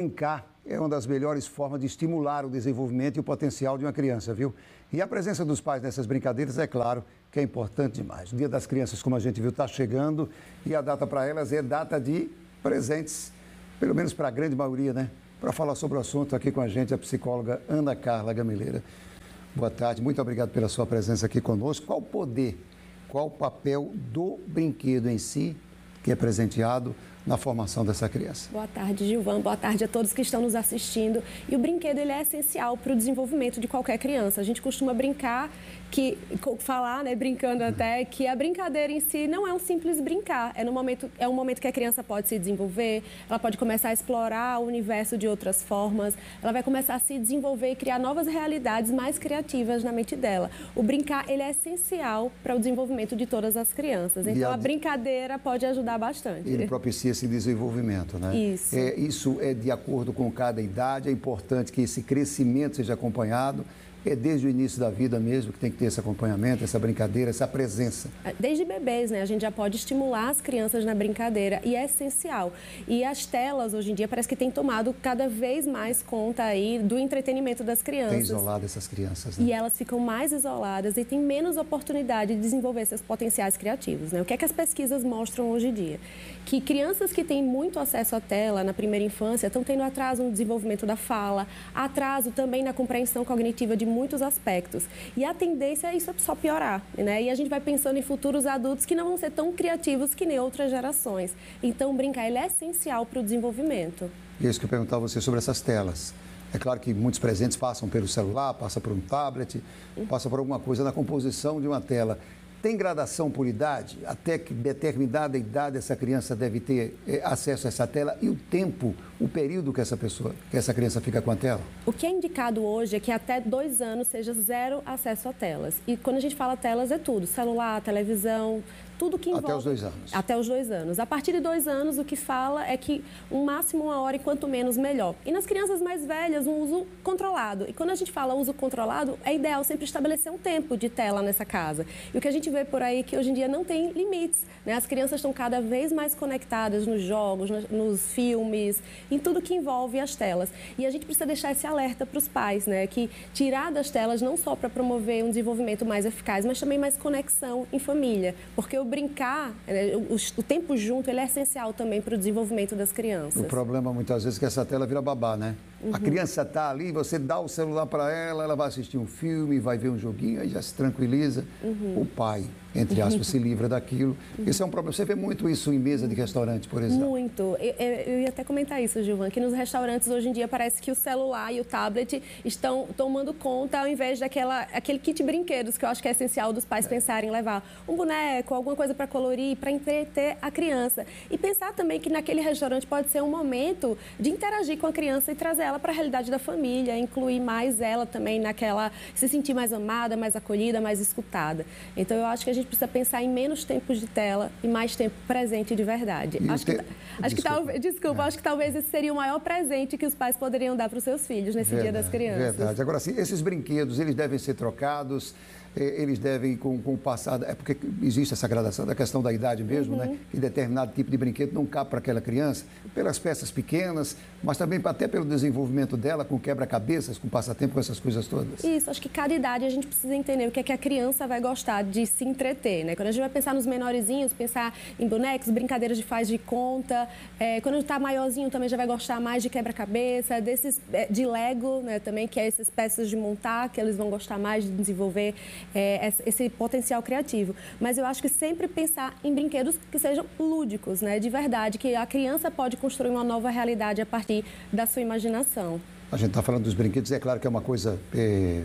Brincar é uma das melhores formas de estimular o desenvolvimento e o potencial de uma criança, viu? E a presença dos pais nessas brincadeiras, é claro, que é importante demais. O Dia das Crianças, como a gente viu, está chegando e a data para elas é data de presentes, pelo menos para a grande maioria, né? Para falar sobre o assunto aqui com a gente, a psicóloga Ana Carla Gamileira. Boa tarde, muito obrigado pela sua presença aqui conosco. Qual o poder, qual o papel do brinquedo em si, que é presenteado na formação dessa criança. Boa tarde, Gilvan. Boa tarde a todos que estão nos assistindo. E o brinquedo ele é essencial para o desenvolvimento de qualquer criança. A gente costuma brincar que falar, né, brincando até, que a brincadeira em si não é um simples brincar. É no momento é um momento que a criança pode se desenvolver, ela pode começar a explorar o universo de outras formas, ela vai começar a se desenvolver e criar novas realidades mais criativas na mente dela. O brincar ele é essencial para o desenvolvimento de todas as crianças. Então a, a brincadeira pode ajudar bastante. Ele propicia esse desenvolvimento, né? Isso. É, isso é de acordo com cada idade, é importante que esse crescimento seja acompanhado é desde o início da vida mesmo que tem que ter esse acompanhamento, essa brincadeira, essa presença. É, desde bebês, né? A gente já pode estimular as crianças na brincadeira e é essencial. E as telas, hoje em dia, parece que tem tomado cada vez mais conta aí do entretenimento das crianças. Tem isolado essas crianças, né? E elas ficam mais isoladas e têm menos oportunidade de desenvolver seus potenciais criativos, né? O que é que as pesquisas mostram hoje em dia? Que crianças que têm muito acesso à tela na primeira infância estão tendo atraso no desenvolvimento da fala, atraso também na compreensão cognitiva de muitos aspectos. E a tendência é isso só piorar, né? E a gente vai pensando em futuros adultos que não vão ser tão criativos que nem outras gerações. Então, brincar ele é essencial para o desenvolvimento. E é isso que eu perguntava você sobre essas telas. É claro que muitos presentes passam pelo celular, passa por um tablet, passa por alguma coisa na composição de uma tela. Tem gradação por idade? Até que determinada idade essa criança deve ter é, acesso a essa tela e o tempo, o período que essa pessoa, que essa criança fica com a tela? O que é indicado hoje é que até dois anos seja zero acesso a telas. E quando a gente fala telas é tudo, celular, televisão, tudo que envolve... Até os dois anos. Até os dois anos. A partir de dois anos, o que fala é que um máximo uma hora e quanto menos, melhor. E nas crianças mais velhas, um uso controlado. E quando a gente fala uso controlado, é ideal sempre estabelecer um tempo de tela nessa casa. E o que a gente vê por aí é que hoje em dia não tem limites. Né? As crianças estão cada vez mais conectadas nos jogos, nos filmes, em tudo que envolve as telas. E a gente precisa deixar esse alerta para os pais, né? Que tirar das telas não só para promover um desenvolvimento mais eficaz, mas também mais conexão em família. Porque o brincar, né, o, o, tempo junto, ele é essencial também para o desenvolvimento das crianças. O problema muitas vezes é que essa tela vira babá, né? Uhum. A criança está ali, você dá o celular para ela, ela vai assistir um filme, vai ver um joguinho, aí já se tranquiliza. Uhum. O pai, entre aspas, se livra daquilo. Isso é um problema. Você vê muito isso em mesa de restaurante, por exemplo? Muito. Eu, eu ia até comentar isso, Gilvan, que nos restaurantes hoje em dia parece que o celular e o tablet estão tomando conta ao invés daquela aquele kit brinquedos que eu acho que é essencial dos pais é. pensarem em levar um boneco, alguma coisa para colorir, para entreter a criança. E pensar também que naquele restaurante pode ser um momento de interagir com a criança e trazer ela para a realidade da família, incluir mais ela também naquela, se sentir mais amada, mais acolhida, mais escutada. Então eu acho que a gente precisa pensar em menos tempos de tela e mais tempo presente de verdade. acho que, acho que talvez, desculpa, é. acho que talvez esse seria o maior presente que os pais poderiam dar para os seus filhos nesse verdade, Dia das Crianças. Verdade. Agora, sim, esses brinquedos, eles devem ser trocados eles devem, com, com o passado, é porque existe essa gradação da questão da idade mesmo, né? uhum. né? Que determinado tipo de brinquedo não cabe para aquela criança, pelas peças pequenas, mas também até pelo desenvolvimento dela, com quebra-cabeças, com passatempo, com essas coisas todas. Isso, acho que cada idade a gente precisa entender o que é que a criança vai gostar de se entreter, né? Quando a gente vai pensar nos menorzinhos, pensar em bonecos, brincadeiras de faz de conta, é, quando está maiorzinho também já vai gostar mais de quebra-cabeça, desses é, de Lego, né? Também, que é essas peças de montar, que eles vão gostar mais de desenvolver é, esse potencial criativo. Mas eu acho que sempre pensar em brinquedos que sejam lúdicos, né? De verdade, que a criança pode construir uma nova realidade a partir da sua imaginação. A gente está falando dos brinquedos, é claro que é uma coisa é,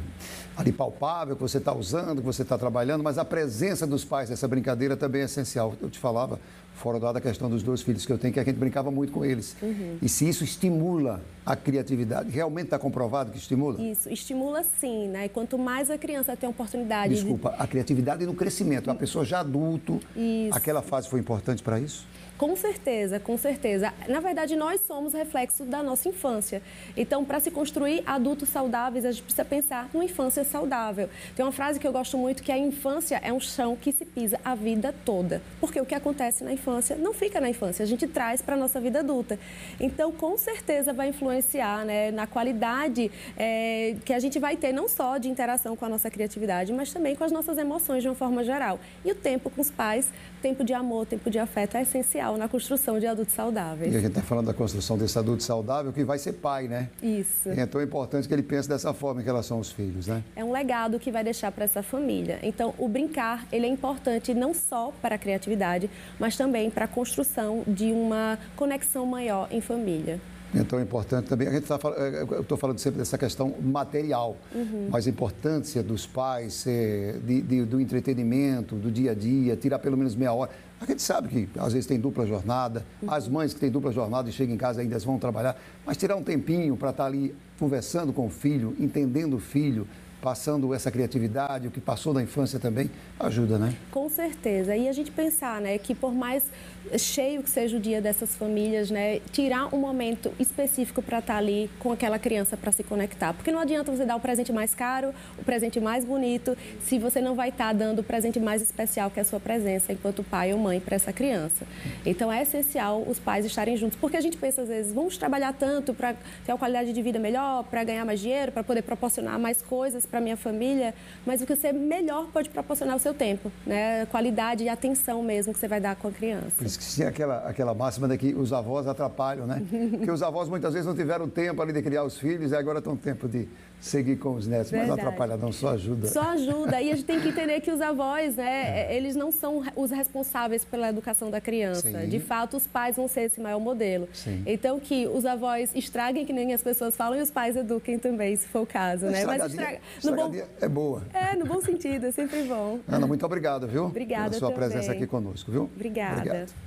ali palpável, que você está usando, que você está trabalhando, mas a presença dos pais nessa brincadeira também é essencial. Eu te falava, fora da questão dos dois filhos que eu tenho, que a gente brincava muito com eles. Uhum. E se isso estimula a criatividade, realmente está comprovado que estimula? Isso, estimula sim, né? E quanto mais a criança tem a oportunidade. Desculpa, de... a criatividade no crescimento. A pessoa já adulto, isso. aquela fase foi importante para isso? Com certeza, com certeza. Na verdade, nós somos reflexo da nossa infância. Então, para se construir adultos saudáveis, a gente precisa pensar numa infância saudável. Tem uma frase que eu gosto muito que a infância é um chão que se pisa a vida toda. Porque o que acontece na infância infância, não fica na infância, a gente traz para a nossa vida adulta. Então, com certeza vai influenciar né, na qualidade é, que a gente vai ter, não só de interação com a nossa criatividade, mas também com as nossas emoções de uma forma geral. E o tempo com os pais, tempo de amor, tempo de afeto é essencial na construção de adultos saudáveis. E a gente está falando da construção desse adulto saudável que vai ser pai, né? Isso. E é tão importante que ele pense dessa forma em relação aos filhos, né? É um legado que vai deixar para essa família. Então, o brincar, ele é importante não só para a criatividade, mas também para a construção de uma conexão maior em família. Então é importante também, a gente tá, é, eu estou falando sempre dessa questão material, uhum. mas a importância dos pais, de, de, do entretenimento, do dia a dia, tirar pelo menos meia hora. A gente sabe que às vezes tem dupla jornada, uhum. as mães que têm dupla jornada e chegam em casa ainda vão trabalhar, mas tirar um tempinho para estar tá ali conversando com o filho, entendendo o filho, passando essa criatividade, o que passou da infância também, ajuda, né? Com certeza. E a gente pensar, né, que por mais cheio que seja o dia dessas famílias, né, tirar um momento específico para estar tá ali com aquela criança para se conectar. Porque não adianta você dar o presente mais caro, o presente mais bonito, se você não vai estar tá dando o presente mais especial, que é a sua presença enquanto pai ou mãe para essa criança. Então é essencial os pais estarem juntos, porque a gente pensa às vezes, vamos trabalhar tanto para ter uma qualidade de vida melhor, para ganhar mais dinheiro, para poder proporcionar mais coisas para minha família, mas o que você melhor pode proporcionar o seu tempo, né? Qualidade e atenção mesmo que você vai dar com a criança esqueci aquela, aquela máxima de que os avós atrapalham, né? Porque os avós muitas vezes não tiveram tempo ali de criar os filhos e agora estão tempo de seguir com os netos. Verdade. Mas não atrapalha não, só ajuda. Só ajuda. E a gente tem que entender que os avós, né, é. eles não são os responsáveis pela educação da criança. Sim. De fato, os pais vão ser esse maior modelo. Sim. Então, que os avós estraguem, que nem as pessoas falam, e os pais eduquem também, se for o caso, né? Mas estraga... no bom... é boa. É, no bom sentido, é sempre bom. Ana, muito obrigado, viu? Obrigada Pela sua também. presença aqui conosco, viu? Obrigada. Obrigado.